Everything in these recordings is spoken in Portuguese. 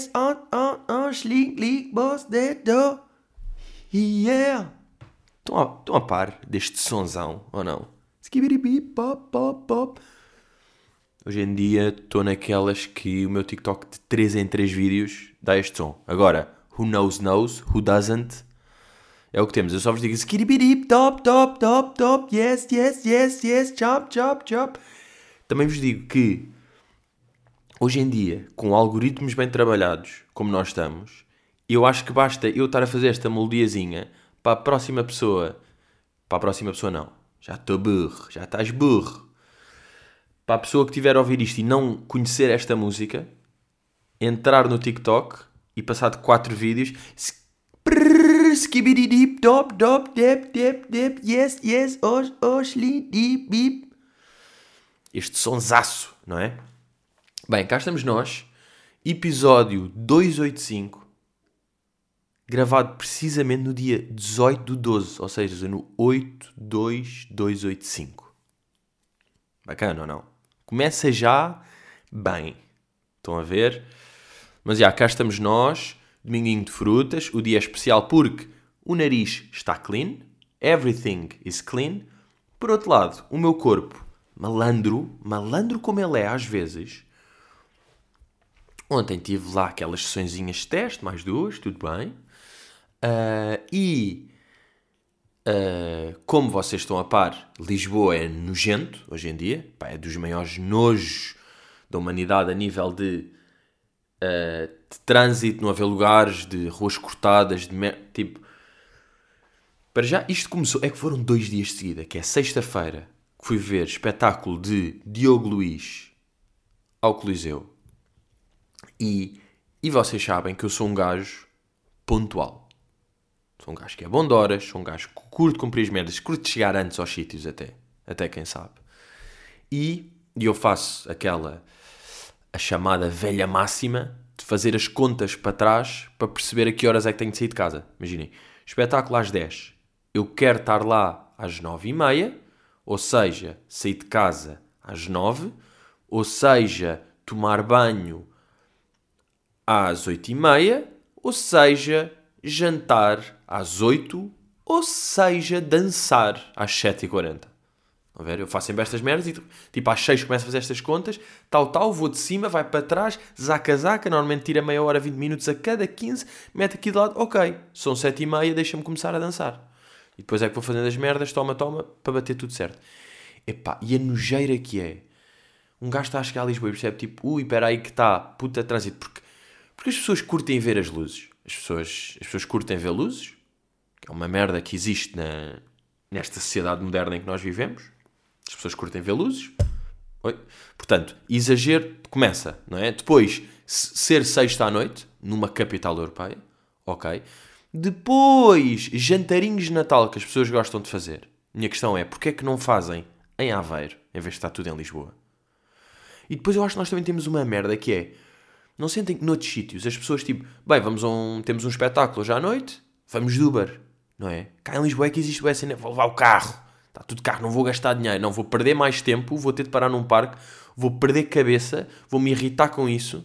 yes on on on ling boss de do yeah Estão a, estão a par deste sonzão ou não? Skibidi pop pop pop Hoje em dia estou naquelas que o meu TikTok de 3 em 3 vídeos dá este som. Agora, who knows knows, who doesn't, é o que temos. Eu só vos digo skibidi top top top top yes yes yes yes chop chop chop também vos digo que hoje em dia, com algoritmos bem trabalhados, como nós estamos, eu acho que basta eu estar a fazer esta melodiazinha para a próxima pessoa. Para a próxima pessoa, não. Já estou burro, já estás burro. Para a pessoa que tiver a ouvir isto e não conhecer esta música, entrar no TikTok e passar de 4 vídeos. Skibidi deep dop dop dep dep dep yes yes osh osh li deep este sonsaço, não é? Bem, cá estamos nós, episódio 285, gravado precisamente no dia 18 do 12, ou seja, no 82285. Bacana ou não? Começa já bem. Estão a ver? Mas já, cá estamos nós, dominguinho de frutas, o dia é especial porque o nariz está clean, everything is clean. Por outro lado, o meu corpo malandro, malandro como ele é às vezes. Ontem tive lá aquelas sessõezinhas de teste, mais duas, tudo bem. Uh, e uh, como vocês estão a par, Lisboa é nojento hoje em dia, Pá, é dos maiores nojos da humanidade a nível de, uh, de trânsito, não haver lugares, de ruas cortadas, de tipo. Para já, isto começou. É que foram dois dias de seguida, que é sexta-feira, que fui ver espetáculo de Diogo Luís ao Coliseu. E, e vocês sabem que eu sou um gajo pontual. Sou um gajo que é bom de horas, sou um gajo que curto cumprir as merdas, curto chegar antes aos sítios até. Até quem sabe. E, e eu faço aquela, a chamada velha máxima de fazer as contas para trás para perceber a que horas é que tenho de sair de casa. Imaginem, espetáculo às 10. Eu quero estar lá às 9 e meia ou seja, sair de casa às nove, ou seja, tomar banho às oito e meia, ou seja, jantar às oito, ou seja, dançar às sete e quarenta. A ver? Eu faço sempre estas merdas e tipo às 6 começo a fazer estas contas, tal, tal, vou de cima, vai para trás, zaca, zaca, normalmente tira meia hora, 20 minutos a cada 15, mete aqui de lado, ok, são 7 e meia, deixa-me começar a dançar. E depois é que vou fazendo as merdas, toma, toma, para bater tudo certo. Epá, e a nojeira que é. Um gajo está a chegar a Lisboa e percebe tipo, ui, espera aí que está, puta trânsito. Porque, porque as pessoas curtem ver as luzes. As pessoas, as pessoas curtem ver luzes, que é uma merda que existe na, nesta sociedade moderna em que nós vivemos. As pessoas curtem ver luzes. Oi? Portanto, exagero começa, não é? Depois, ser sexta à noite, numa capital europeia, ok? Depois, jantarinhos de Natal que as pessoas gostam de fazer. Minha questão é, porquê é que não fazem em Aveiro, em vez de estar tudo em Lisboa? E depois eu acho que nós também temos uma merda que é, não sentem que noutros sítios as pessoas tipo, bem, vamos um, temos um espetáculo hoje à noite, vamos de Uber, não é? Cá em Lisboa é que existe o SN, vou levar o carro, está tudo carro, não vou gastar dinheiro, não, vou perder mais tempo, vou ter de parar num parque, vou perder cabeça, vou me irritar com isso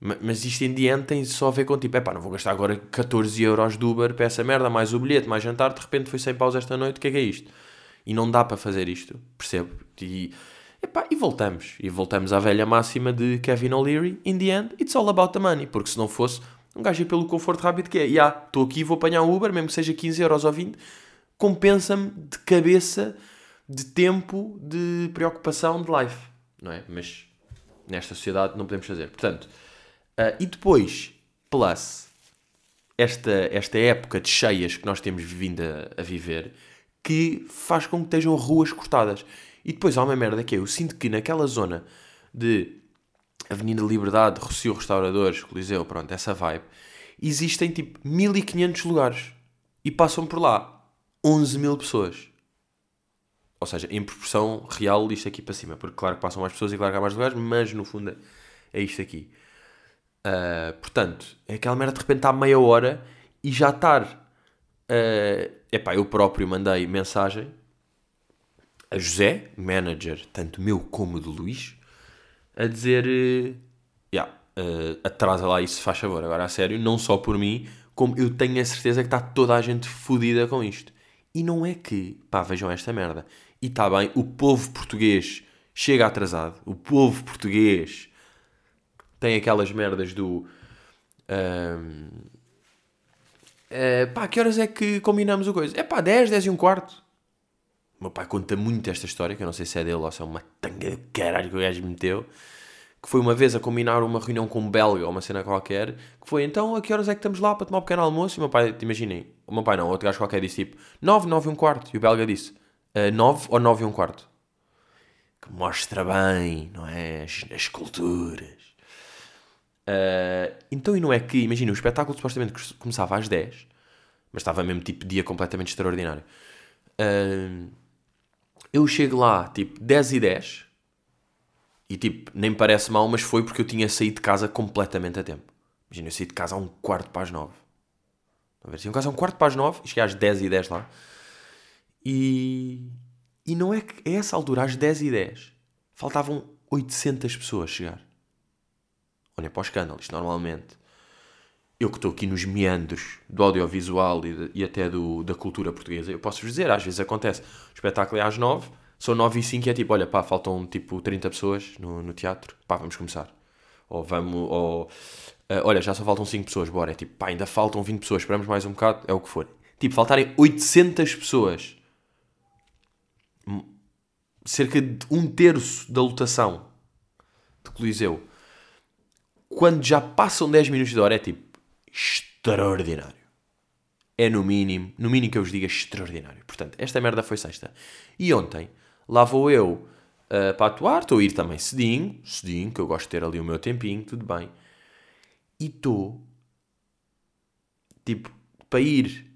mas isto em diante tem só a ver com tipo, é pá, não vou gastar agora 14 euros de Uber para essa merda, mais o bilhete, mais jantar, de repente foi sem pausa esta noite, o que é que é isto? E não dá para fazer isto, percebo? E, epá, e voltamos, e voltamos à velha máxima de Kevin O'Leary, in the end, it's all about the money, porque se não fosse, um gajo ia pelo conforto rápido que é, já, estou aqui, vou apanhar um Uber, mesmo que seja 15 euros ou 20, compensa-me de cabeça, de tempo, de preocupação, de life, não é? Mas nesta sociedade não podemos fazer. Portanto, Uh, e depois, plus, esta, esta época de cheias que nós temos vindo a, a, viver, que faz com que estejam ruas cortadas. E depois há uma merda que é, eu sinto que naquela zona de Avenida Liberdade, Rocio Restauradores, Coliseu, pronto, essa vibe, existem tipo 1500 lugares. E passam por lá 11 mil pessoas. Ou seja, em proporção real, isto aqui para cima. Porque claro que passam mais pessoas e claro que há mais lugares, mas no fundo é isto aqui. Uh, portanto, é aquela merda de repente está meia hora e já estar. Uh, epá, eu próprio mandei mensagem a José, manager, tanto meu como do Luís, a dizer. Uh, yeah, uh, atrasa lá isso, faz favor. Agora, a sério, não só por mim, como eu tenho a certeza que está toda a gente fodida com isto. E não é que, pá, vejam esta merda. E está bem, o povo português chega atrasado. O povo português tem aquelas merdas do. Um, é, pá, que horas é que combinamos o coisa? É pá, 10, 10 e um quarto. Meu pai conta muito esta história, que eu não sei se é dele ou se é uma tanga de caralho que o gajo meteu. Que foi uma vez a combinar uma reunião com um belga ou uma cena qualquer. Que foi então, a que horas é que estamos lá para tomar um pequeno almoço? E o meu pai, imaginem, o meu pai não, outro gajo qualquer disse tipo 9, 9 e um quarto. E o belga disse uh, 9 ou 9 e um quarto. Que mostra bem, não é? As, as culturas. Uh, então, e não é que, imagina, o espetáculo supostamente começava às 10, mas estava mesmo tipo dia completamente extraordinário. Uh, eu chego lá tipo 10 e 10 e tipo, nem parece mal, mas foi porque eu tinha saído de casa completamente a tempo. Imagina, eu saí de casa a um quarto para as 9. A ver, saí de casa a um quarto para as 9 e cheguei às 10 e 10 lá. E, e não é que a essa altura, às 10 e 10, faltavam 800 pessoas chegar olha para o escândalo, isto normalmente. Eu que estou aqui nos meandros do audiovisual e, de, e até do, da cultura portuguesa, eu posso-vos dizer, às vezes acontece, o espetáculo é às 9, são 9 e 5 e é tipo, olha pá, faltam tipo 30 pessoas no, no teatro, pá, vamos começar. Ou vamos, ou, uh, olha, já só faltam 5 pessoas, bora. É tipo, pá, ainda faltam 20 pessoas, esperamos mais um bocado, é o que for. Tipo, faltarem 800 pessoas. Cerca de um terço da lotação de Coliseu quando já passam 10 minutos de hora, é tipo extraordinário. É no mínimo, no mínimo que eu vos diga, extraordinário. Portanto, esta merda foi sexta. E ontem, lá vou eu uh, para atuar, estou a ir também cedinho, cedinho, que eu gosto de ter ali o meu tempinho, tudo bem. E estou, tipo, para ir,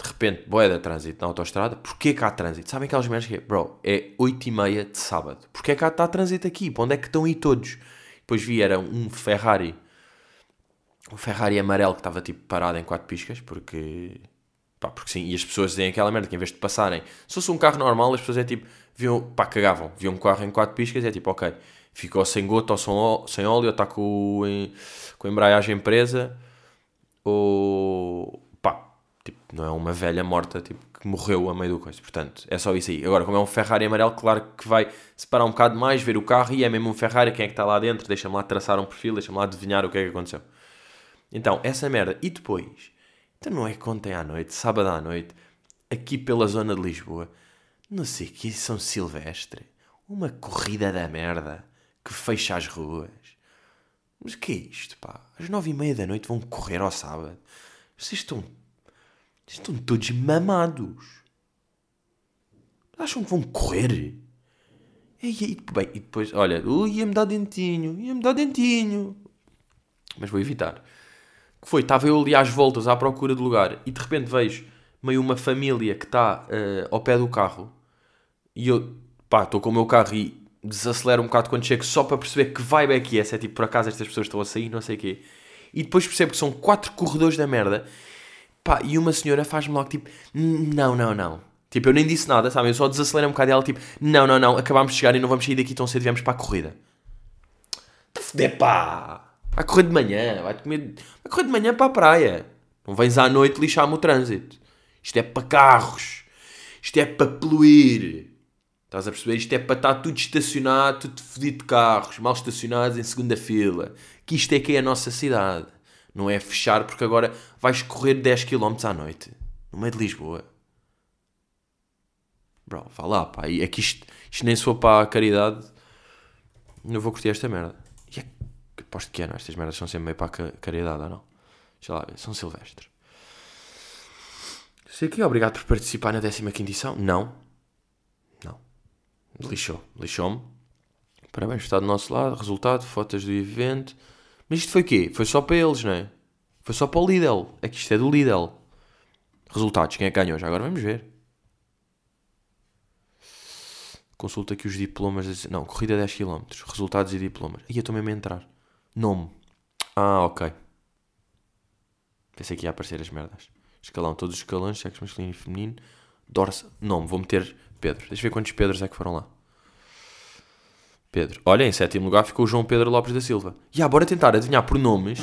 de repente, boé de trânsito na autostrada, porquê que há trânsito? Sabem aquelas merdas que é, bro, é 8 e meia de sábado. Porquê que há, está trânsito aqui? Para onde é que estão aí todos? Depois vi, era um Ferrari, um Ferrari amarelo que estava tipo parado em quatro piscas, porque. Pá, porque sim, e as pessoas dizem aquela merda que em vez de passarem, se fosse um carro normal, as pessoas é tipo, viam, pá, cagavam, viam um carro em quatro piscas, é tipo, ok, ficou sem gota ou sem óleo, está com, com a embreagem presa, ou pá, tipo, não é uma velha morta, tipo, que morreu a meio do coisa. Portanto, é só isso aí. Agora, como é um Ferrari amarelo, claro que vai separar um bocado mais, ver o carro e é mesmo um Ferrari, quem é que está lá dentro, deixa-me lá traçar um perfil, deixa-me lá adivinhar o que é que aconteceu. Então, essa merda. E depois, então não é que ontem à noite, sábado à noite, aqui pela zona de Lisboa, não sei que São Silvestre, uma corrida da merda que fecha as ruas. Mas que é isto, pá? Às nove e meia da noite vão correr ao sábado. Vocês estão Estão todos mamados. Acham que vão correr? E, bem, e depois, olha, ia-me dar dentinho, ia-me dar dentinho. Mas vou evitar. Que foi? Estava eu ali às voltas à procura de lugar e de repente vejo meio uma família que está uh, ao pé do carro e eu, pá, estou com o meu carro e desacelero um bocado quando chego só para perceber que vibe é que é. Se é tipo, por acaso estas pessoas estão a sair, não sei o quê. E depois percebo que são quatro corredores da merda Pá, e uma senhora faz-me logo tipo, não, não, não. Tipo, eu nem disse nada, sabe? Eu só desacelerei um bocado e ela tipo, não, não, não, acabámos de chegar e não vamos sair daqui tão cedo, viemos para a corrida. Foder, pá! Vai correr de manhã, vai, comer... vai correr de manhã para a praia. Não vens à noite lixar-me o trânsito. Isto é para carros. Isto é para poluir. Estás a perceber? Isto é para estar tudo estacionado, tudo fodido de carros, mal estacionados em segunda fila. Que isto é que é a nossa cidade. Não é fechar porque agora vais correr 10 km à noite. No meio de Lisboa. Bro, vá lá, pá. É que isto, isto nem se for para a caridade, não vou curtir esta merda. É aposto que é, não? Estas merdas são sempre meio para a caridade, ou não? Deixa lá ver, São Silvestre. Sei que obrigado por participar na 15 edição. Não. Não. Lixou. Lixou-me. Parabéns estar do nosso lado. Resultado, fotos do evento. Mas isto foi o quê? Foi só para eles, não é? Foi só para o Lidl. É que isto é do Lidl. Resultados, quem é que ganhou? Já agora vamos ver. Consulta aqui os diplomas. Não, corrida 10 km. Resultados e diplomas. Ia mesmo a entrar. Nome. Ah, ok. Pensei que ia aparecer as merdas. Escalão, todos os escalões, sexo masculino e feminino. Dorse. Nome, vou meter Pedro. Deixa eu ver quantos Pedros é que foram lá. Pedro. Olha, em sétimo lugar ficou o João Pedro Lopes da Silva. E yeah, bora tentar adivinhar por nomes.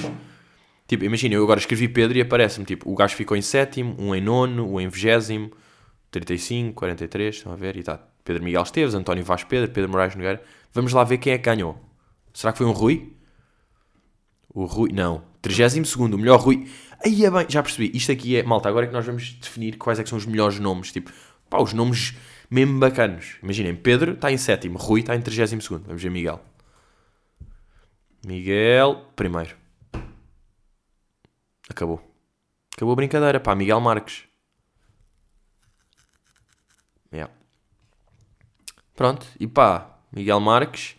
Tipo, imagina, eu agora escrevi Pedro e aparece-me, tipo, o gajo ficou em sétimo, um em nono, um em vigésimo, 35, 43, estão a ver? E tá, Pedro Miguel Esteves, António Vaz Pedro, Pedro Moraes Nogueira. Vamos lá ver quem é que ganhou. Será que foi um Rui? O Rui, não. 32 o melhor Rui. Aí é bem, já percebi. Isto aqui é, malta, agora é que nós vamos definir quais é que são os melhores nomes. Tipo, pá, os nomes mesmo bacanos. Imaginem, Pedro está em sétimo, Rui está em 32 segundo. Vamos ver Miguel. Miguel, primeiro. Acabou. Acabou a brincadeira, pá, Miguel Marques. Yeah. Pronto, e pá, Miguel Marques,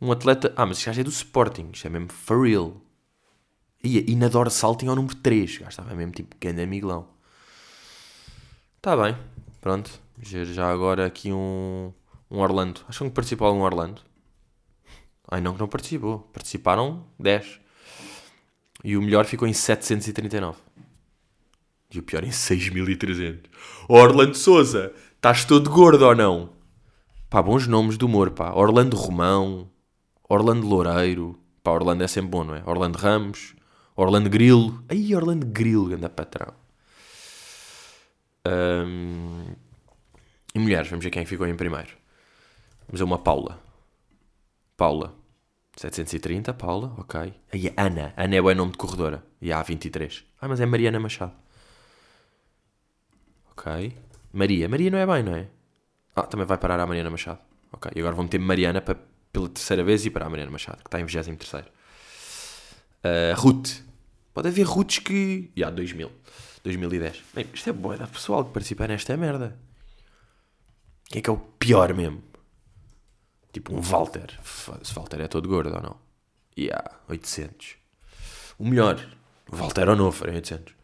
um atleta. Ah, mas este gajo é do Sporting, isto é mesmo for real. E, e na dorsal tinha o número 3, gajo estava mesmo tipo grande amigão. Está bem, pronto. Já agora aqui um, um Orlando. Acham que participou algum Orlando? Ai não, que não participou. Participaram 10. E o melhor ficou em 739. E o pior em 6300. Orlando Souza, estás todo gordo ou não? Pá, bons nomes do humor, pá. Orlando Romão, Orlando Loureiro. Pá, Orlando é sempre bom, não é? Orlando Ramos, Orlando Grilo. Aí, Orlando Grilo, anda patrão. Um... E mulheres, vamos ver quem ficou em primeiro. Vamos ver uma Paula. Paula. 730, Paula, ok. Aí, Ana. Ana é o nome de corredora. E há 23. Ah, mas é Mariana Machado. Ok. Maria. Maria não é bem, não é? Ah, também vai parar a Mariana Machado. Ok. E agora vou meter Mariana para, pela terceira vez e para a Mariana Machado, que está em 23. Uh, Ruth. Pode haver Ruths que. Já, yeah, 2000. 2010. Bem, isto é boa da pessoal que participa nesta merda. Quem é que é o pior mesmo? Tipo um Walter. Se Walter é todo gordo ou não? Yeah, 800. O melhor. Walter novo, 800.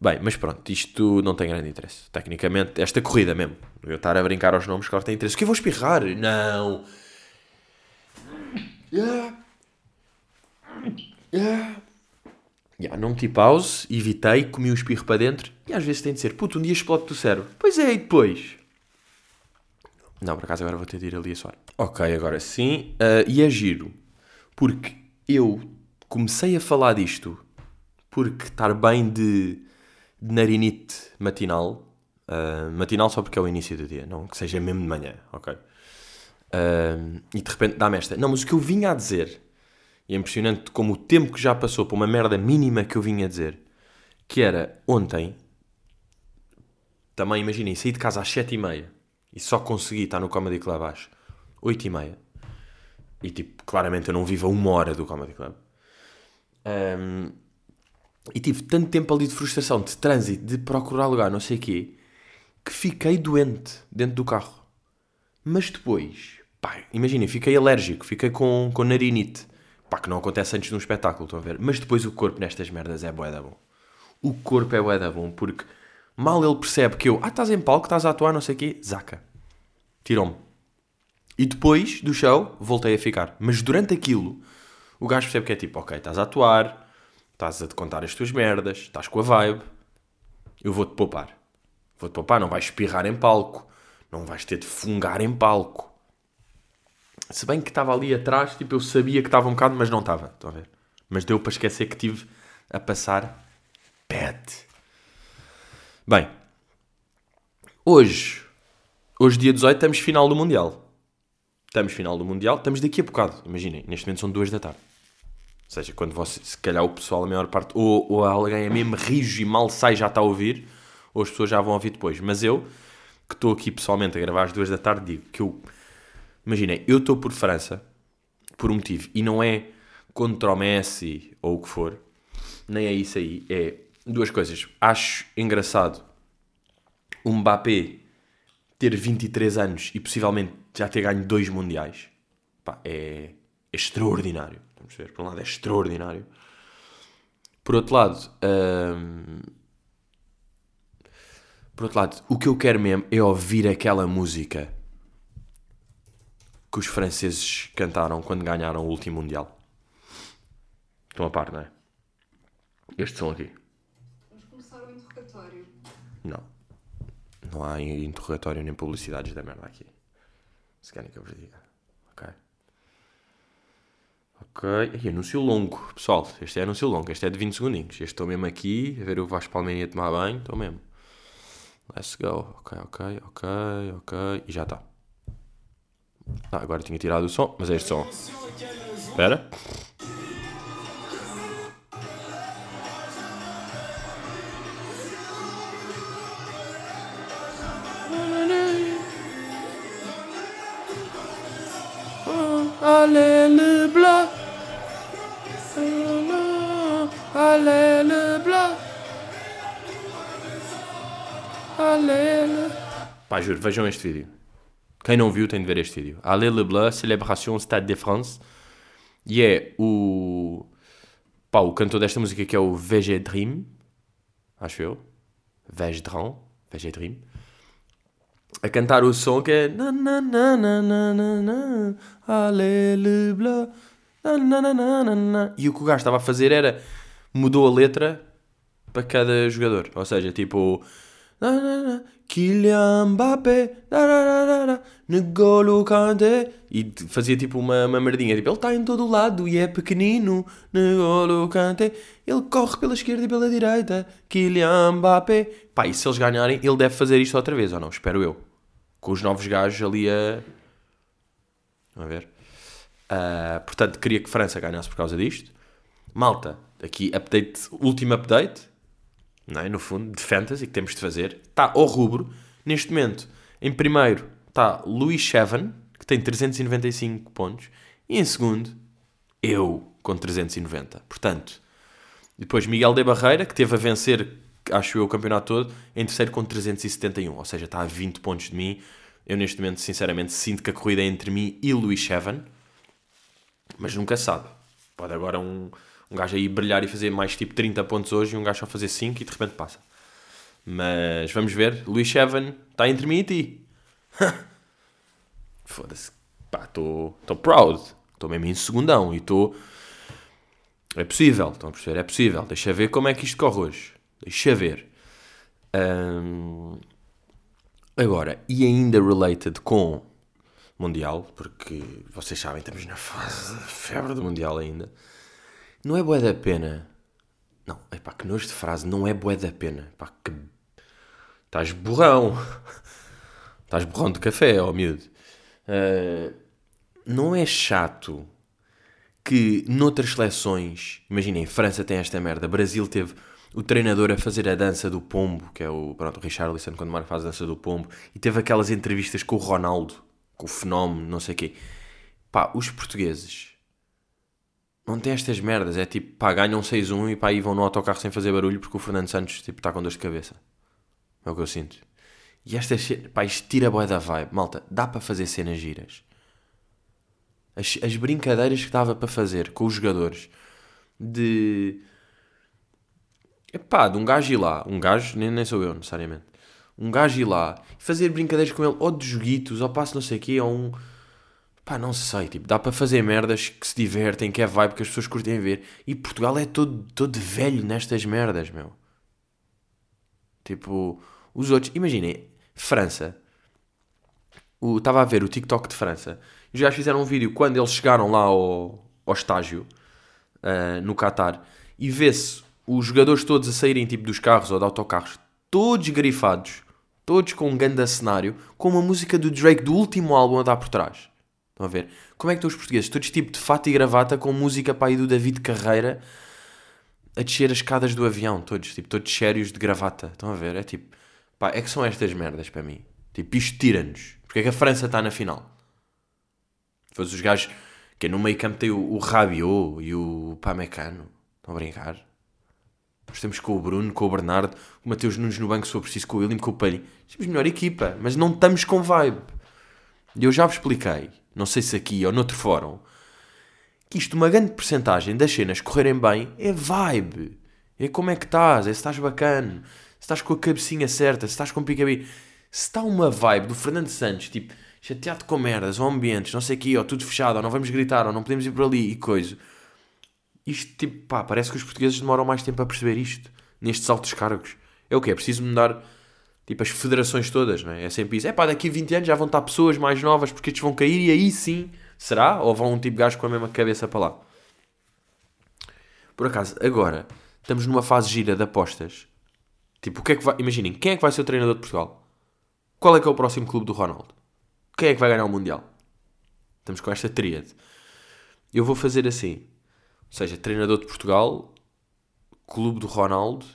Bem, mas pronto, isto não tem grande interesse. Tecnicamente, esta corrida mesmo. Eu estar a brincar aos nomes, claro que tem interesse. Que eu vou espirrar? Não. Yeah. Yeah. Yeah, não meti pause, evitei, comi o espirro para dentro. E às vezes tem de ser, puto, um dia explode o cérebro. Pois é, e depois? Não, por acaso agora vou ter de ir ali a soar. Ok, agora sim. Uh, e é giro. Porque eu comecei a falar disto porque estar bem de, de narinite matinal. Uh, matinal só porque é o início do dia, não que seja mesmo de manhã, ok? Uh, e de repente dá-me esta. Não, mas o que eu vinha a dizer e é impressionante como o tempo que já passou para uma merda mínima que eu vinha a dizer, que era ontem, também imaginem, saí de casa às 7 e só consegui estar no Comedy Club às 8 e. E tipo, claramente eu não vivo a uma hora do Comedy Club. Um, e tive tanto tempo ali de frustração, de trânsito, de procurar lugar, não sei o quê, que fiquei doente dentro do carro. Mas depois, pá, imaginem, fiquei alérgico, fiquei com, com narinite. Pá, que não acontece antes de um espetáculo, estão a ver? Mas depois o corpo nestas merdas é bué da bom. O corpo é bué da bom, porque mal ele percebe que eu, ah, estás em palco, estás a atuar, não sei o quê, zaca. Tirou-me. E depois do show, voltei a ficar. Mas durante aquilo, o gajo percebe que é tipo, ok, estás a atuar, estás a te contar as tuas merdas, estás com a vibe, eu vou-te poupar. Vou-te poupar, não vais espirrar em palco, não vais ter de fungar em palco. Se bem que estava ali atrás, tipo, eu sabia que estava um bocado, mas não estava. Estão a ver? Mas deu para esquecer que tive a passar bad. Bem, hoje, hoje dia 18, estamos final do Mundial. Estamos final do Mundial, estamos daqui a bocado. Imaginem, neste momento são duas da tarde. Ou seja, quando você, se calhar o pessoal, a maior parte, ou, ou alguém é mesmo rijo e mal sai já está a ouvir, ou as pessoas já vão ouvir depois. Mas eu, que estou aqui pessoalmente a gravar às duas da tarde, digo que eu Imaginem, eu estou por França por um motivo e não é contra o Messi ou o que for, nem é isso aí. É duas coisas. Acho engraçado o Mbappé ter 23 anos e possivelmente já ter ganho dois mundiais. Pá, é, extraordinário. Vamos ver, por um lado é extraordinário. Por outro lado, hum, por outro lado, o que eu quero mesmo é ouvir aquela música que os franceses cantaram quando ganharam o último Mundial. Estão a par, não é? Estes são aqui. Vamos começar o interrogatório. Não. Não há interrogatório nem publicidades da merda aqui. Se querem que eu vos diga. Ok. Ok. E anúncio longo, pessoal. Este é anúncio longo. Este é de 20 segundinhos. Este estou mesmo aqui a ver o Vasco Palmeirinha tomar banho. Estou mesmo. Let's go. Ok, ok, ok, ok. E já está. Ah, agora tinha tirado o som, mas é este som. Espera. Alléluia. Pá, juro, vejam este vídeo. Quem não viu tem de ver este vídeo. Alléluia, Célébration Stade de France. E é o... Pá, o cantor desta música que é o VG Dream. Acho eu. VG Dream. VG Dream a cantar o som que é na na na e o que o gajo estava a fazer era mudou a letra para cada jogador ou seja tipo na na na. Kylian Mbappé. Negolo Kanté e fazia tipo uma, uma merdinha. Tipo ele está em todo lado e é pequenino. Negolo Kanté ele corre pela esquerda e pela direita. Kylian Mbappé. Pá e se eles ganharem ele deve fazer isto outra vez ou não? Espero eu. Com os novos gajos ali a. a ver. Uh, portanto, queria que França ganhasse por causa disto. Malta, aqui update, último update, não é? no fundo, de fantasy que temos de fazer. Está ao rubro. Neste momento, em primeiro está Luís Chevan, que tem 395 pontos. E em segundo, eu, com 390. Portanto, depois Miguel de Barreira, que teve a vencer acho eu, o campeonato todo, em terceiro com 371, ou seja, está a 20 pontos de mim. Eu neste momento, sinceramente, sinto que a corrida é entre mim e Luís Chevan, mas nunca sabe. Pode agora um, um gajo aí brilhar e fazer mais tipo 30 pontos hoje e um gajo só fazer 5 e de repente passa. Mas vamos ver, Luís Chevan está entre mim e ti. Foda-se, pá, estou proud, estou mesmo em segundão e estou. É possível, estão a perceber? É possível. Deixa ver como é que isto corre hoje. Deixa ver. Um, agora, e ainda related com Mundial, porque vocês sabem, estamos na fase febre do Mundial ainda. Não é bué da pena. Não, é pá, que nojo de frase. Não é bué da pena. Pá, que... Estás borrão. Estás borrão de café, ó oh, miúdo. Uh, não é chato que noutras seleções, imaginem, França tem esta merda, Brasil teve o treinador a fazer a dança do pombo, que é o, pronto, o Richarlison, quando Marco faz a dança do pombo, e teve aquelas entrevistas com o Ronaldo, com o fenómeno, não sei o quê. Pá, os portugueses não têm estas merdas. É tipo, pá, ganham 6-1 e pá, aí vão no autocarro sem fazer barulho porque o Fernando Santos, tipo, está com dor de cabeça. É o que eu sinto. E estas, pá, isto tira a boia da vibe. Malta, dá para fazer cenas giras. As, as brincadeiras que dava para fazer com os jogadores de Epá, de um gajo ir lá, um gajo, nem, nem sou eu necessariamente, um gajo ir lá fazer brincadeiras com ele, ou de joguitos, ou passo não sei o quê, ou um. Pá, não sei, tipo, dá para fazer merdas que se divertem, que é vibe, que as pessoas curtem ver. E Portugal é todo, todo velho nestas merdas, meu. Tipo, os outros, imaginem, França. Estava a ver o TikTok de França. Os gajos fizeram um vídeo quando eles chegaram lá ao, ao estágio, uh, no Qatar, e vê-se os jogadores todos a saírem tipo dos carros ou de autocarros, todos grifados, todos com um grande cenário, com uma música do Drake do último álbum a dar por trás. Estão a ver? Como é que estão os portugueses? Todos tipo de fato e gravata com música para aí do David Carreira a descer as escadas do avião, todos, tipo, todos sérios de gravata. Estão a ver? É tipo, pá, é que são estas merdas para mim. Tipo, isto tira-nos. Porque é que a França está na final? Depois os gajos, que é no meio campo tem o, o Rabiot e o Pamecano. Estão a brincar? Nós temos com o Bruno, com o Bernardo, o Mateus Nunes no banco, se for preciso, com o William, com o Palhinho. Temos melhor equipa, mas não estamos com vibe. E eu já vos expliquei, não sei se aqui ou noutro fórum, que isto, uma grande porcentagem das cenas correrem bem é vibe. É como é que estás, é se estás bacana, se estás com a cabecinha certa, se estás com o picabi. Se está uma vibe do Fernando Santos, tipo, chateado com merdas, ou ambientes, não sei o quê, ou tudo fechado, ou não vamos gritar, ou não podemos ir por ali e coisa isto, tipo, pá, parece que os portugueses demoram mais tempo a perceber isto, nestes altos cargos. É o que É preciso mudar, tipo, as federações todas, não é? É sempre isso. É pá, daqui a 20 anos já vão estar pessoas mais novas porque estes vão cair e aí sim Será? Ou vão um tipo de gajo com a mesma cabeça para lá? Por acaso, agora, estamos numa fase gira de apostas. Tipo, o que é que vai... Imaginem, quem é que vai ser o treinador de Portugal? Qual é que é o próximo clube do Ronaldo? Quem é que vai ganhar o Mundial? Estamos com esta tríade. Eu vou fazer assim. Ou seja, treinador de Portugal, clube do Ronaldo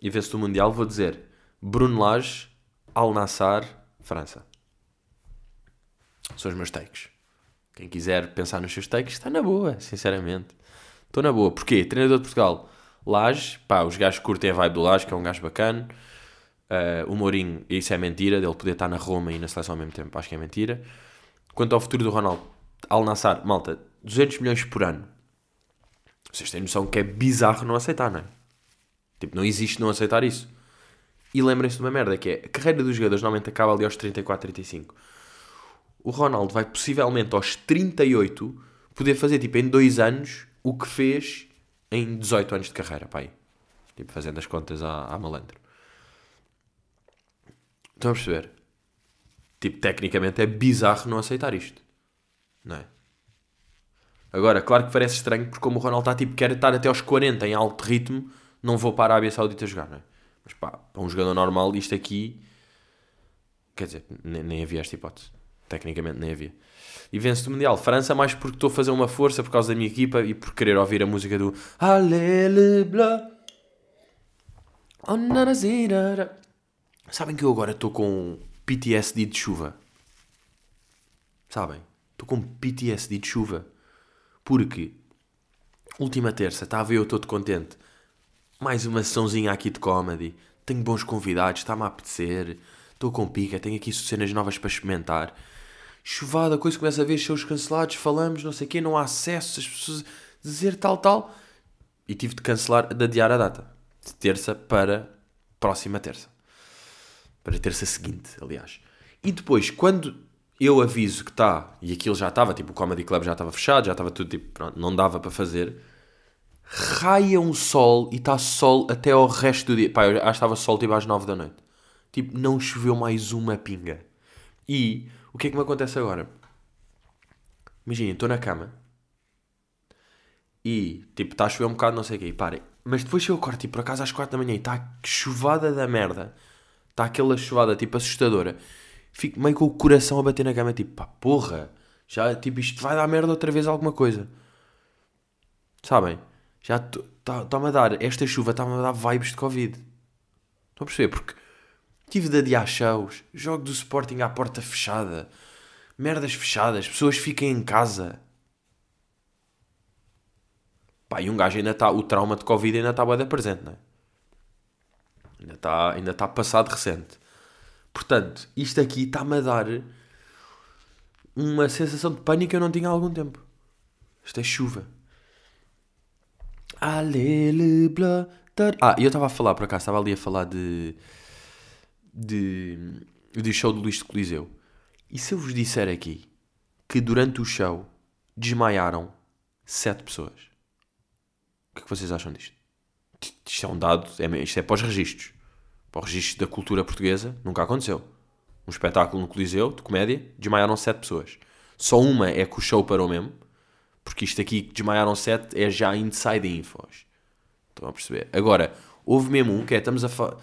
e vence do Mundial, vou dizer Bruno Lage, Al Nassar, França. São os meus takes. Quem quiser pensar nos seus takes, está na boa, sinceramente. Estou na boa. Porquê? Treinador de Portugal, Lage, pá, os gajos curtem a vibe do Lage, que é um gajo bacana. Uh, o Mourinho, isso é mentira, dele poder estar na Roma e na seleção ao mesmo tempo, acho que é mentira. Quanto ao futuro do Ronaldo, Al Nassar, malta, 200 milhões por ano. Vocês têm noção que é bizarro não aceitar, não é? Tipo, não existe não aceitar isso. E lembrem-se de uma merda que é, a carreira dos jogadores normalmente acaba ali aos 34, 35. O Ronaldo vai possivelmente aos 38 poder fazer, tipo, em dois anos, o que fez em 18 anos de carreira, pai. Tipo, fazendo as contas à, à malandro. Estão a perceber? Tipo, tecnicamente é bizarro não aceitar isto. Não é? Agora, claro que parece estranho, porque como o Ronaldo está, tipo, quer estar até aos 40 em alto ritmo, não vou para a Arábia Saudita jogar, não é? Mas pá, para um jogador normal, isto aqui. Quer dizer, nem, nem havia esta hipótese. Tecnicamente, nem havia. E vence o Mundial. França, mais porque estou a fazer uma força por causa da minha equipa e por querer ouvir a música do. Sabem que eu agora estou com PTSD de chuva? Sabem? Estou com PTSD de chuva. Porque, última terça, estava eu todo contente mais uma sessãozinha aqui de comedy. Tenho bons convidados, está-me a apetecer. Estou com pica, tenho aqui cenas novas para experimentar. Chuvada, a coisa começa a ver shows cancelados, falamos, não sei o quê, não há acesso, as pessoas dizer tal, tal. E tive de cancelar, de adiar a data. De terça para próxima terça. Para terça seguinte, aliás. E depois, quando eu aviso que está, e aquilo já estava, tipo, o Comedy Club já estava fechado, já estava tudo, tipo, pronto, não dava para fazer raia um sol e está sol até ao resto do dia. Pá, eu acho que estava sol tipo às 9 da noite. Tipo, não choveu mais uma pinga. E o que é que me acontece agora? Imaginem, estou na cama e tipo, está a chover um bocado, não sei o quê, e parem. Mas depois eu acordo, tipo, por acaso às 4 da manhã e está chuvada da merda. Está aquela chuvada, tipo, assustadora. Fico meio com o coração a bater na cama, tipo, pá, porra, já, tipo, isto vai dar merda outra vez alguma coisa. Sabem? Já está-me tá, a dar, esta chuva está-me a dar vibes de Covid. Estão a perceber? Porque tive de adiar shows, jogo do Sporting à porta fechada, merdas fechadas, pessoas fiquem em casa. Pá, e um gajo ainda está, o trauma de Covid ainda está bem presente, não é? Ainda está, ainda está passado recente. Portanto, isto aqui está-me a dar uma sensação de pânico que eu não tinha há algum tempo. Isto é chuva. Ah, eu estava a falar, por acaso, estava ali a falar de, de, de show do Luís de Coliseu. E se eu vos disser aqui que durante o show desmaiaram sete pessoas? O que é que vocês acham disto? Isto é um dado, é, isto é para os registros. Para o registro da cultura portuguesa, nunca aconteceu. Um espetáculo no Coliseu de comédia, desmaiaram sete pessoas. Só uma é que o show parou mesmo porque isto aqui que desmaiaram 7 é já inside infos. Estão a perceber? Agora, houve mesmo um que é, estamos a falar.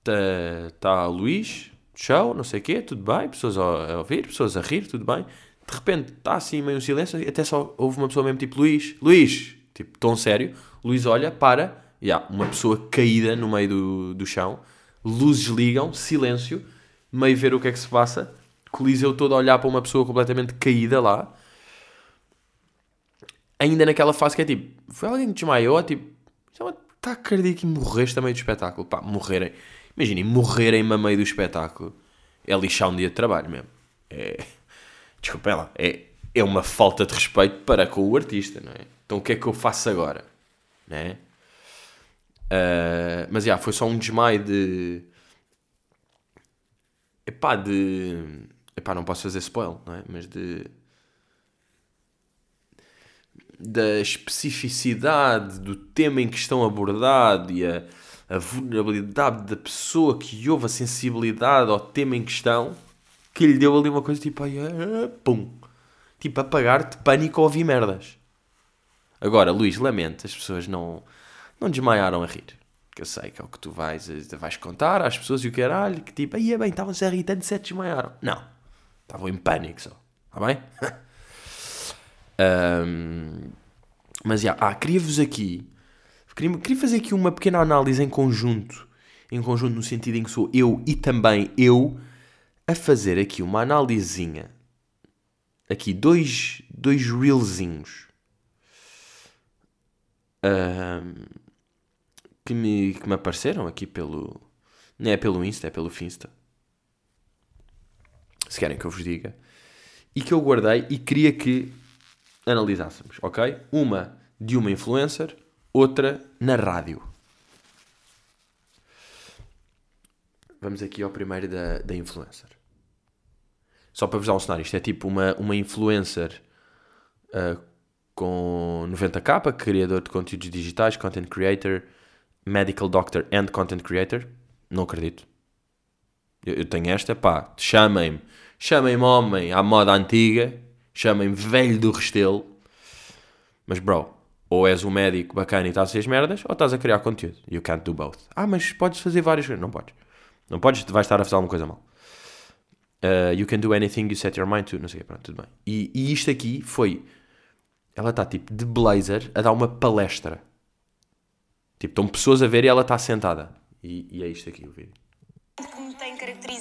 Está tá Luís, show, não sei o quê, tudo bem, pessoas a, ouvir, pessoas a rir, tudo bem. De repente está assim meio um silêncio, até só houve uma pessoa mesmo tipo Luís, Luís, tipo tão sério. Luís olha, para, e há uma pessoa caída no meio do, do chão, luzes ligam, silêncio, meio ver o que é que se passa. Coliseu todo a olhar para uma pessoa completamente caída lá ainda naquela fase que é tipo, foi alguém que desmaiou, tipo, está é cardíaco e morreste a meio do espetáculo. Pá, morrerem. Imaginem, morrerem a meio do espetáculo é lixar um dia de trabalho mesmo. É. Desculpa ela, é, é uma falta de respeito para com o artista, não é? Então o que é que eu faço agora? Não é? Uh, mas já, foi só um desmaio de. Epá, de. Epá, não posso fazer spoiler, não é? Mas de da especificidade do tema em que estão abordado e a, a vulnerabilidade da pessoa que ouve a sensibilidade ao tema em questão que lhe deu ali uma coisa tipo, ai, pum. tipo, a pagar-te pânico a ouvir merdas. Agora, Luís, lamento, as pessoas não, não desmaiaram a rir. Que eu sei que é o que tu vais, vais contar às pessoas e o caralho, que tipo, aí é bem, estavam-se tanto se desmaiaram. Não, estavam em pânico só. Está bem? um, mas já, ah, queria-vos aqui, queria, queria fazer aqui uma pequena análise em conjunto, em conjunto no sentido em que sou eu e também eu, a fazer aqui uma análisezinha, aqui dois, dois reelzinhos, um, que me, que me apareceram aqui pelo. Não é pelo Insta, é pelo Finsta. Se querem que eu vos diga. E que eu guardei e queria que analisássemos, ok? Uma de uma influencer, outra na rádio. Vamos aqui ao primeiro da, da influencer. Só para vos dar um cenário, isto é tipo uma, uma influencer uh, com 90k, criador de conteúdos digitais, content creator, medical doctor and content creator. Não acredito. Eu, eu tenho esta, pá, chamem-me, chamem-me homem à moda antiga, chamem-me velho do restelo. Mas, bro, ou és um médico bacana e estás a ser as merdas, ou estás a criar conteúdo. You can't do both. Ah, mas podes fazer várias coisas. Não podes. Não podes, vais estar a fazer alguma coisa mal. Uh, you can do anything you set your mind to. Não sei o pronto, tudo bem. E, e isto aqui foi. Ela está tipo de blazer a dar uma palestra. Tipo, estão pessoas a ver e ela está sentada. E, e é isto aqui o vídeo.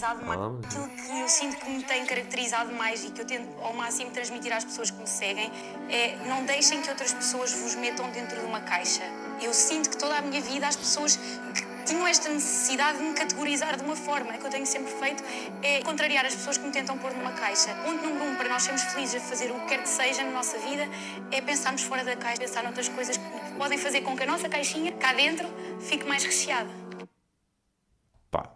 Aquilo que eu sinto que me tem caracterizado mais e que eu tento ao máximo transmitir às pessoas que me seguem é não deixem que outras pessoas vos metam dentro de uma caixa. Eu sinto que toda a minha vida as pessoas que tinham esta necessidade de me categorizar de uma forma que eu tenho sempre feito é contrariar as pessoas que me tentam pôr numa caixa. Ponto número um para nós sermos felizes a fazer o que quer que seja na nossa vida é pensarmos fora da caixa, pensar noutras coisas que podem fazer com que a nossa caixinha cá dentro fique mais recheada. Pá.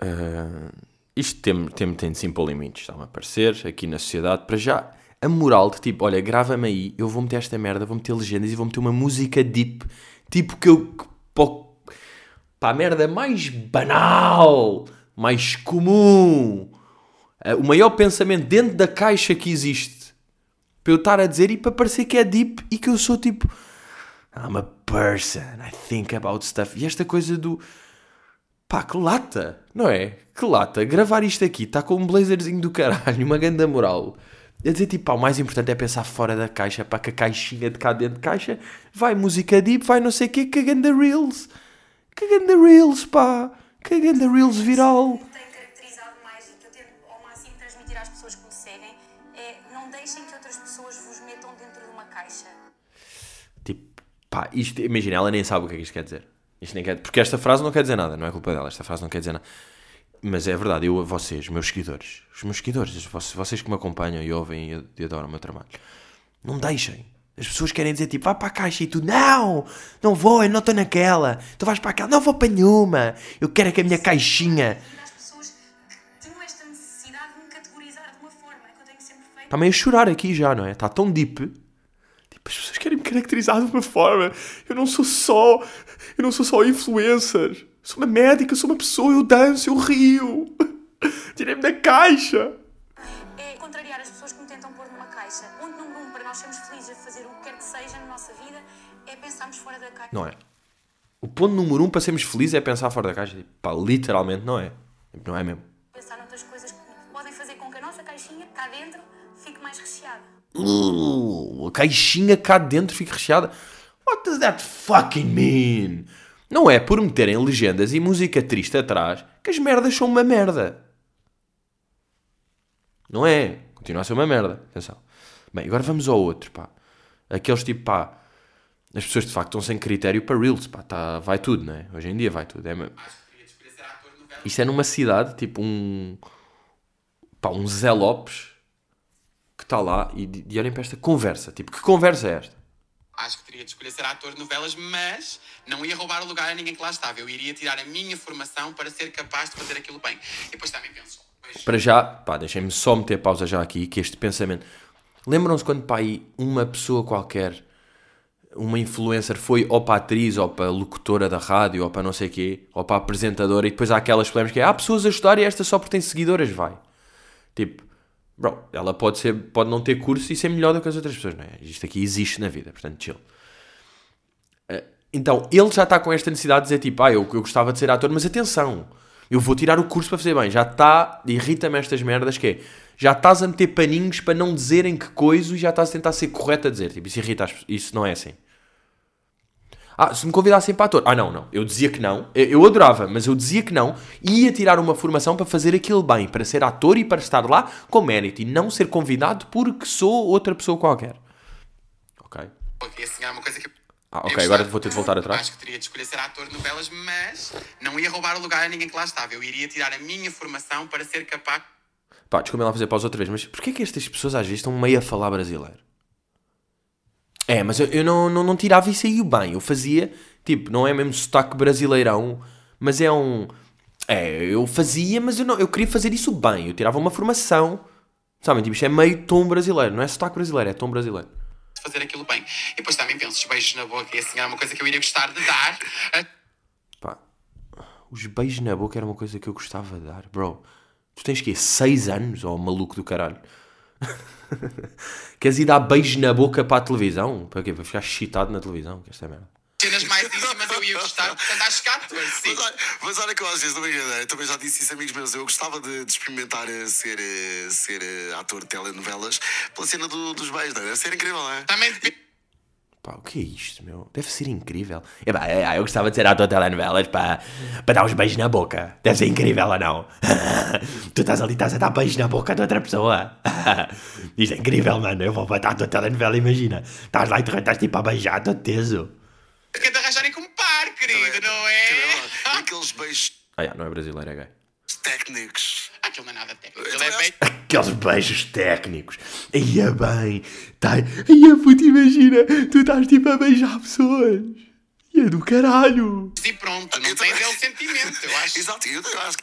Uh, isto tem, tem, tem de se impor limites, está-me a aparecer aqui na sociedade. Para já, a moral de tipo, olha, grava-me aí, eu vou meter esta merda, vou meter legendas e vou meter uma música deep, tipo que eu. Para a merda mais banal, mais comum, uh, o maior pensamento dentro da caixa que existe, para eu estar a dizer e para parecer que é deep e que eu sou tipo. I'm a person, I think about stuff. E esta coisa do. Pá, que lata, não é? Que lata. Gravar isto aqui, está com um blazerzinho do caralho, uma ganda moral. A dizer tipo, pá, o mais importante é pensar fora da caixa, para que a caixinha de cá dentro de caixa vai música deep, vai não sei o quê, que ganda reels. Que ganda reels, pá. Que ganda reels viral. tem caracterizado mais e que eu tento ao máximo transmitir às pessoas que me seguem é não deixem que outras pessoas vos metam dentro de uma caixa. Tipo, pá, isto, imagina, ela nem sabe o que é que isto quer dizer. Isto nem quer, porque esta frase não quer dizer nada, não é culpa dela, esta frase não quer dizer nada. Mas é verdade, eu, vocês, meus seguidores, os meus seguidores, vocês, que me acompanham e ouvem e, adoram o meu trabalho, não deixem. As pessoas querem dizer tipo, vai para a caixa e tu, não, não vou, eu não estou naquela. Tu vais para aquela, não vou para nenhuma. Eu quero é que a minha caixinha. Está meio a chorar aqui já, não é? Está tão deep. As pessoas querem me caracterizar de uma forma. Eu não sou só. Eu não sou só influencer. Sou uma médica, sou uma pessoa, eu danço, eu rio. Tirei-me da caixa. É contrariar as pessoas que me tentam pôr numa caixa. Ponto número um para nós sermos felizes a fazer o que quer que seja na nossa vida é pensarmos fora da caixa. Não é? O ponto número um para sermos felizes é pensar fora da caixa. Pá, literalmente não é. Tipo, Não é mesmo. Pensar noutras coisas que podem fazer com que a nossa caixinha cá dentro fique mais recheada. Uh, a caixinha cá dentro fica recheada. What does that fucking mean? Não é por meterem legendas e música triste atrás que as merdas são uma merda. Não é. Continua a ser uma merda. Atenção. Bem, agora vamos ao outro, pá. Aqueles tipo, pá. As pessoas de facto estão sem critério para Reels, pá. Tá, vai tudo, né? Hoje em dia vai tudo. É, mesmo. isto é numa cidade, tipo um. pá, um Zé Lopes que está lá e, e olhem para esta conversa. Tipo, que conversa é esta? acho que teria de escolher ser ator de novelas, mas não ia roubar o lugar a ninguém que lá estava. Eu iria tirar a minha formação para ser capaz de fazer aquilo bem. E depois também penso, pois, Para já, pá, deixem-me só meter pausa já aqui, que este pensamento. Lembram-se quando, pá, aí uma pessoa qualquer, uma influencer foi ou para a atriz, ou para a locutora da rádio, ou para não sei o quê, ou para apresentadora, e depois há aquelas polémicas que é, há pessoas a estudar e esta só porque tem seguidoras, vai. Tipo, bro, ela pode, ser, pode não ter curso e ser melhor do que as outras pessoas, não é? Isto aqui existe na vida, portanto, chill. Eh, Então, ele já está com esta necessidade de dizer tipo, ah, eu, eu gostava de ser ator, mas atenção, eu vou tirar o curso para fazer bem. Já está, irrita-me estas merdas que é, já estás a meter paninhos para não dizerem que coisa e já estás a tentar ser correto a dizer. Tipo, isso irrita. Isso não é assim. Ah, se me convidassem para ator. Ah, não, não. Eu dizia que não. Eu, adorava, mas eu dizia que não. E ia tirar uma formação para fazer aquilo bem. Para ser ator e para estar lá com mérito. E não ser convidado porque sou outra pessoa qualquer. Ok. Ok, assim, é uma coisa que. Ah, ok. Agora vou ter de voltar atrás. Acho que teria de escolher ser ator de novelas, mas não ia roubar o lugar a ninguém que lá estava. Eu iria tirar a minha formação para ser capaz. Pá, desculpem lá fazer pausa outra vez, mas porquê que estas pessoas às vezes estão meio a falar brasileiro? É, mas eu, eu não, não, não tirava isso aí bem. Eu fazia, tipo, não é mesmo sotaque brasileirão, mas é um. É, eu fazia, mas eu, não, eu queria fazer isso bem. Eu tirava uma formação. Sabem, tipo, isto é meio tom brasileiro, não é sotaque brasileiro, é tom brasileiro. fazer aquilo bem. E depois também penso, os beijos na boca e assim era uma coisa que eu iria gostar de dar. Pá, os beijos na boca era uma coisa que eu gostava de dar. Bro, tu tens que 6 anos, ó maluco do caralho. Queres ir dar beijos na boca para a televisão? Para quê? Para ficar excitado na televisão? Que esta é merda. cenas mais íntimas eu ia gostar, portanto acho que ator, sim. Mas olha, mas olha que eu às vezes, não me engano, eu também já disse isso amigos meus. Eu gostava de, de experimentar eh, ser, eh, ser eh, ator de telenovelas pela cena do- dos beijos, não é? Deve ser incrível, não é? Também depende. Pá, o que é isto, meu? Deve ser incrível. É, pá, é, eu gostava de ser ator de telenovelas para, para dar uns beijos na boca. Deve ser incrível ou não? tu estás ali, estás a dar beijos na boca de outra pessoa. Isto é incrível, mano. Eu vou para a tua telenovela, imagina. Estás lá e tu estás tipo a beijar, todo teso. Que te arranjarem como par, querido, não é? E aqueles beijos Ah, yeah, não é brasileiro, é gay. Técnicos. Aquilo não é nada técnico. Aquilo é bem. Aqueles beijos técnicos. Ia bem. Tá... Ia, puto, imagina. Tu estás tipo a beijar pessoas. Ia do caralho. E pronto, não tem também- dele sentimento, eu acho. Exato, eu, acho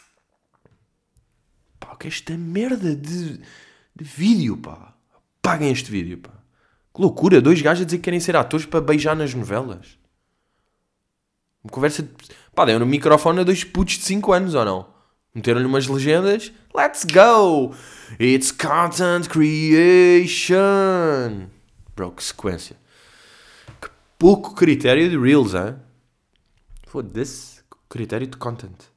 Pá, o que é esta merda de, de vídeo, pá? Paguem este vídeo, pá. Que loucura, dois gajos a dizer que querem ser atores para beijar nas novelas. Uma conversa de... Pá, deram no microfone a dois putos de 5 anos, ou não? Meteram-lhe umas legendas. Let's go! It's content creation! Bro, que sequência. Que pouco critério de Reels, hein? Foda-se. Critério de content.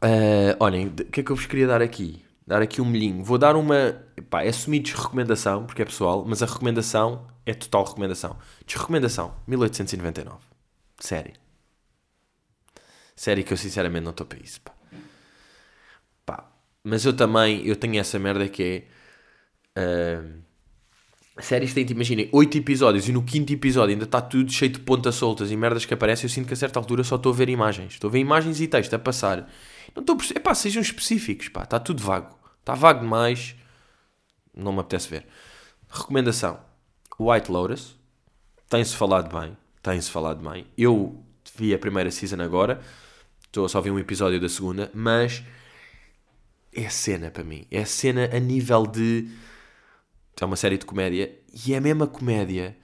Ah, olhem, o que é que eu vos queria dar aqui? Dar aqui um milhinho. Vou dar uma. Pá, é assumir desrecomendação, porque é pessoal, mas a recomendação é total recomendação. Desrecomendação: 1899. Série. Série que eu sinceramente não estou para isso, pá. Pá. Mas eu também, eu tenho essa merda que é. ah, séries têm, imaginem, 8 episódios e no quinto episódio ainda está tudo cheio de pontas soltas e merdas que aparecem. Eu sinto que a certa altura só estou a ver imagens. Estou a ver imagens e texto a passar. Não estou a. Epá, sejam específicos, pá. Está tudo vago. Está vago demais. Não me apetece ver. Recomendação: White Lotus. Tem-se falado bem. Tem-se falado bem. Eu vi a primeira season agora. Estou a só ver um episódio da segunda. Mas é cena para mim. É cena a nível de. É uma série de comédia e é a mesma comédia.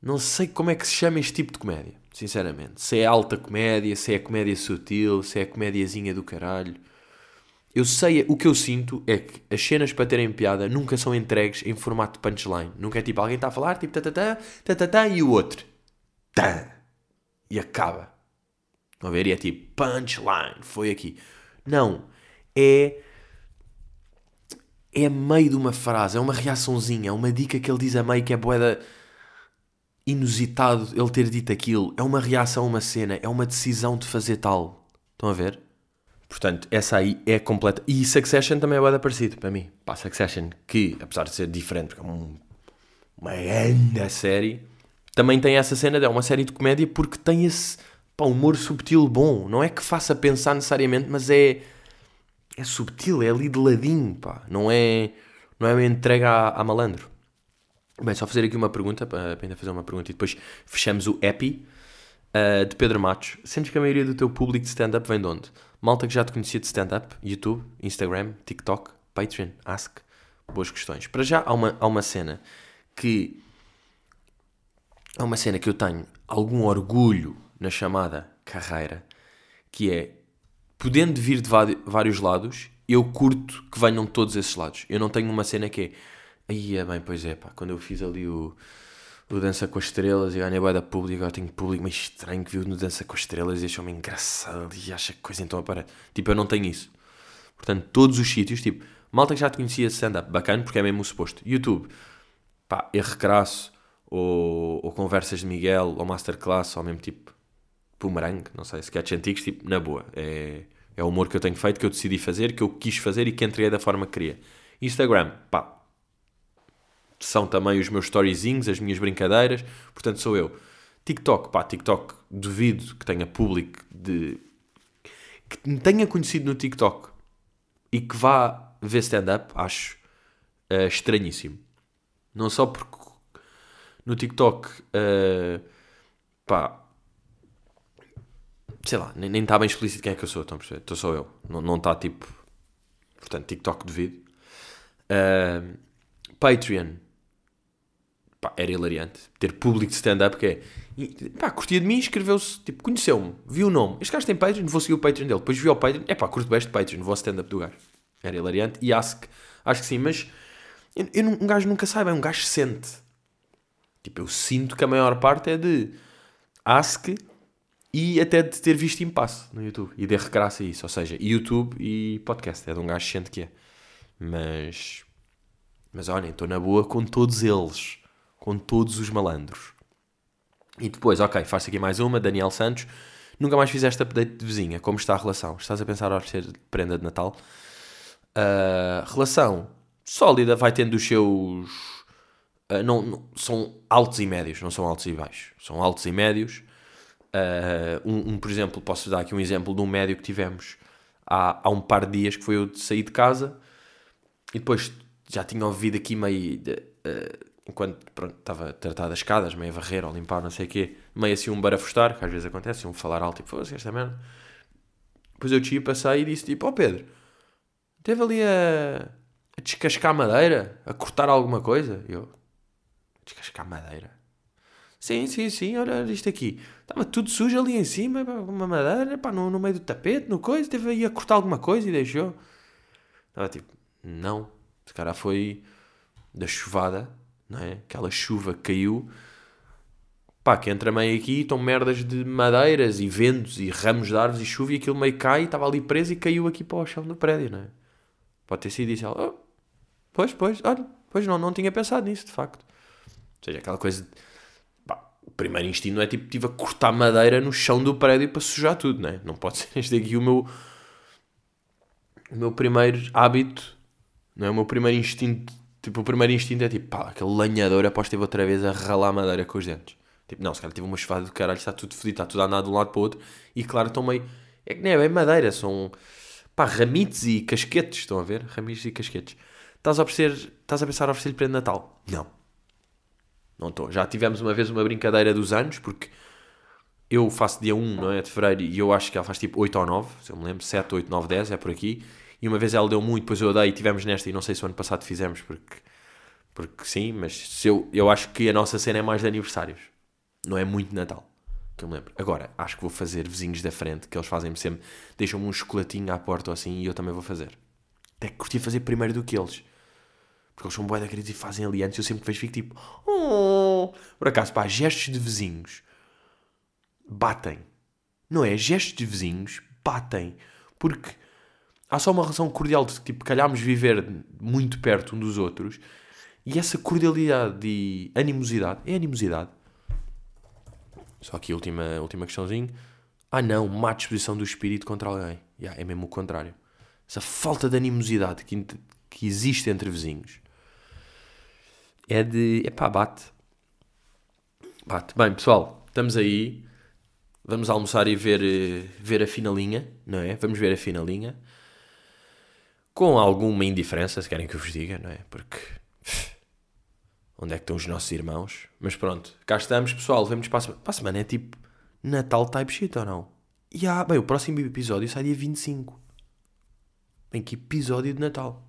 Não sei como é que se chama este tipo de comédia, sinceramente. Se é alta comédia, se é comédia sutil, se é comédiazinha do caralho. Eu sei, o que eu sinto é que as cenas para terem piada nunca são entregues em formato de punchline. Nunca é tipo alguém está a falar, tipo tatatá, tatatá, e o outro. Tá. E acaba. Estão a ver? E é tipo punchline, foi aqui. Não. É é meio de uma frase, é uma reaçãozinha, é uma dica que ele diz a meio que é boeda inusitado ele ter dito aquilo. É uma reação a uma cena, é uma decisão de fazer tal. Estão a ver? Portanto, essa aí é completa. E Succession também é boeda parecido para mim. Pá, Succession, que apesar de ser diferente, porque é um, uma grande série, também tem essa cena é uma série de comédia porque tem esse pá, humor subtil bom. Não é que faça pensar necessariamente, mas é é subtil, é ali de ladinho, pá. Não é, não é uma entrega a, malandro. Bem, só fazer aqui uma pergunta, para para ainda fazer uma pergunta e depois fechamos o Epi uh, de Pedro Matos. Sentes que a maioria do teu público de stand-up vem de onde? Malta que já te conhecia de stand-up, YouTube, Instagram, TikTok, Patreon, Ask. Boas questões. Para já há uma, há uma cena que há uma cena que eu tenho algum orgulho na chamada carreira, que é, podendo vir de vários lados, eu curto que venham todos esses lados. Eu não tenho uma cena que é, aí é bem, pois é, pá, quando eu fiz ali o, o Dança com as Estrelas e ganhei boa da pública, agora tenho público meio estranho que viu no Dança com as Estrelas e achou-me engraçado e acha que coisa então aparece. Tipo, eu não tenho isso. Portanto, todos os sítios, tipo, malta que já te conhecia stand-up, bacana, porque é mesmo o suposto. YouTube, pá, erro crasso, ou, ou conversas de Miguel, ou masterclass, ou mesmo tipo boomerang, não sei, sketch antigos, tipo, na boa. É, é o humor que eu tenho feito, que eu decidi fazer, que eu quis fazer e que entreguei da forma que queria. Instagram, pá, são também os meus storyzinhos, as minhas brincadeiras, portanto sou eu. TikTok, pá, TikTok, duvido que tenha público de. que me tenha conhecido no TikTok e que vá ver stand-up, acho eh, estranhíssimo. Não só porque no TikTok, eh, pá, sei lá, nem, está bem explícito quem é que eu sou, estão a perceber? Então sou eu, não, está tipo, portanto, TikTok duvido. Eh, Patreon, pá, era hilariante. Ter público de stand-up que é. Pá, curtia de mim, inscreveu-se, tipo, conheceu-me, viu o nome. Este gajo tem Patreon, vou seguir o Patreon dele. Depois viu o Patreon, é pá, curto bem este Patreon, vou ao stand-up do gajo. Era hilariante e acho que, acho que sim, mas eu, eu um gajo nunca sabe, é um gajo sente. Tipo, eu sinto que a maior parte é de ask e até de ter visto impasse no YouTube e de recraça isso. Ou seja, YouTube e podcast, é de um gajo que sente que é. Mas mas olhem, estou na boa com todos eles. Com todos os malandros. E depois, ok, faço aqui mais uma. Daniel Santos. Nunca mais fizeste update de vizinha. Como está a relação? Estás a pensar oferecer prenda de Natal? Ah, relação sólida. Vai tendo os seus... ah, não, não- são altos e médios. Não são altos e baixos. São altos e médios. Ah, um, um, por exemplo, posso dar aqui um exemplo de um médio que tivemos há, há um par de dias que foi eu de sair de casa e depois já tinha ouvido aqui meio. eh, enquanto pronto, estava a tratar das escadas, meio a varrer ou limpar, não sei o quê, meio assim um barafustar, que às vezes acontece, um falar alto, tipo, foda-se esta merda. Depois eu desci, passei e disse tipo, ó Pedro, teve ali a, a descascar madeira, a cortar alguma coisa? E eu, descascar madeira? Sim, sim, sim, olha isto aqui. Estava tudo sujo ali em cima, uma madeira, pá, no, no meio do tapete, no coisa, teve aí a cortar alguma coisa e deixou. Estava tipo, não. Se calhar foi da chuvada, não é? Aquela chuva que caiu. Pá, que entra meio aqui, estão merdas de madeiras e ventos e ramos de árvores e chuva e aquilo meio cai, estava ali preso e caiu aqui para o chão do prédio, não é? Pode ter sido isso. Ela, "Oh, pois, pois, olha, pois não, não tinha pensado nisso, de facto. Ou seja, aquela coisa. de- o primeiro instinto não é tipo, estive a cortar madeira no chão do prédio para sujar tudo, não é? Não pode ser este aqui o meu. O meu primeiro hábito, não é? O meu primeiro instinto. Tipo, o primeiro instinto é tipo, pá, aquele lenhador após teve outra vez a ralar madeira com os dentes. Tipo, não, se calhar tive uma chuvada do caralho, está tudo fodido, está tudo a andar de um lado para o outro. E claro, estão meio. É que nem é bem madeira, são. pá, ramites e casquetes, estão a ver? Ramites e casquetes. Estás a, oferecer, estás a pensar a oferecer-lhe de Natal? Não. Não estou. Já tivemos uma vez uma brincadeira dos anos, porque eu faço dia 1, não é? De fevereiro, e eu acho que ela faz tipo 8 ou 9, se eu me lembro, 7, 8, 9, 10, é por aqui. E uma vez ela deu muito, depois eu dei e tivemos nesta, e não sei se o ano passado fizemos, porque, porque sim, mas se eu, eu acho que a nossa cena é mais de aniversários. Não é muito Natal, que eu me lembro. Agora, acho que vou fazer vizinhos da frente, que eles fazem-me sempre, deixam-me um chocolatinho à porta ou assim, e eu também vou fazer. Até que curti fazer primeiro do que eles. Porque eles são bué da queridos e fazem ali antes. Eu sempre que vejo fico tipo... Oh! Por acaso, pá, gestos de vizinhos batem. Não é? Gestos de vizinhos batem. Porque há só uma relação cordial de tipo, calhámos viver muito perto um dos outros. E essa cordialidade e animosidade... É animosidade? Só aqui a última, última questãozinha. Ah não, má disposição do espírito contra alguém. Yeah, é mesmo o contrário. Essa falta de animosidade que, que existe entre vizinhos. É de... Epá, bate. Bate. Bem, pessoal, estamos aí. Vamos almoçar e ver, eh, ver a finalinha, não é? Vamos ver a finalinha. Com alguma indiferença, se querem que eu vos diga, não é? Porque... Onde é que estão os nossos irmãos? Mas pronto, cá estamos, pessoal. Vemos para a semana. Para a semana é tipo Natal type shit ou não? E ah, bem, o próximo episódio sai dia 25. Bem, que episódio de Natal.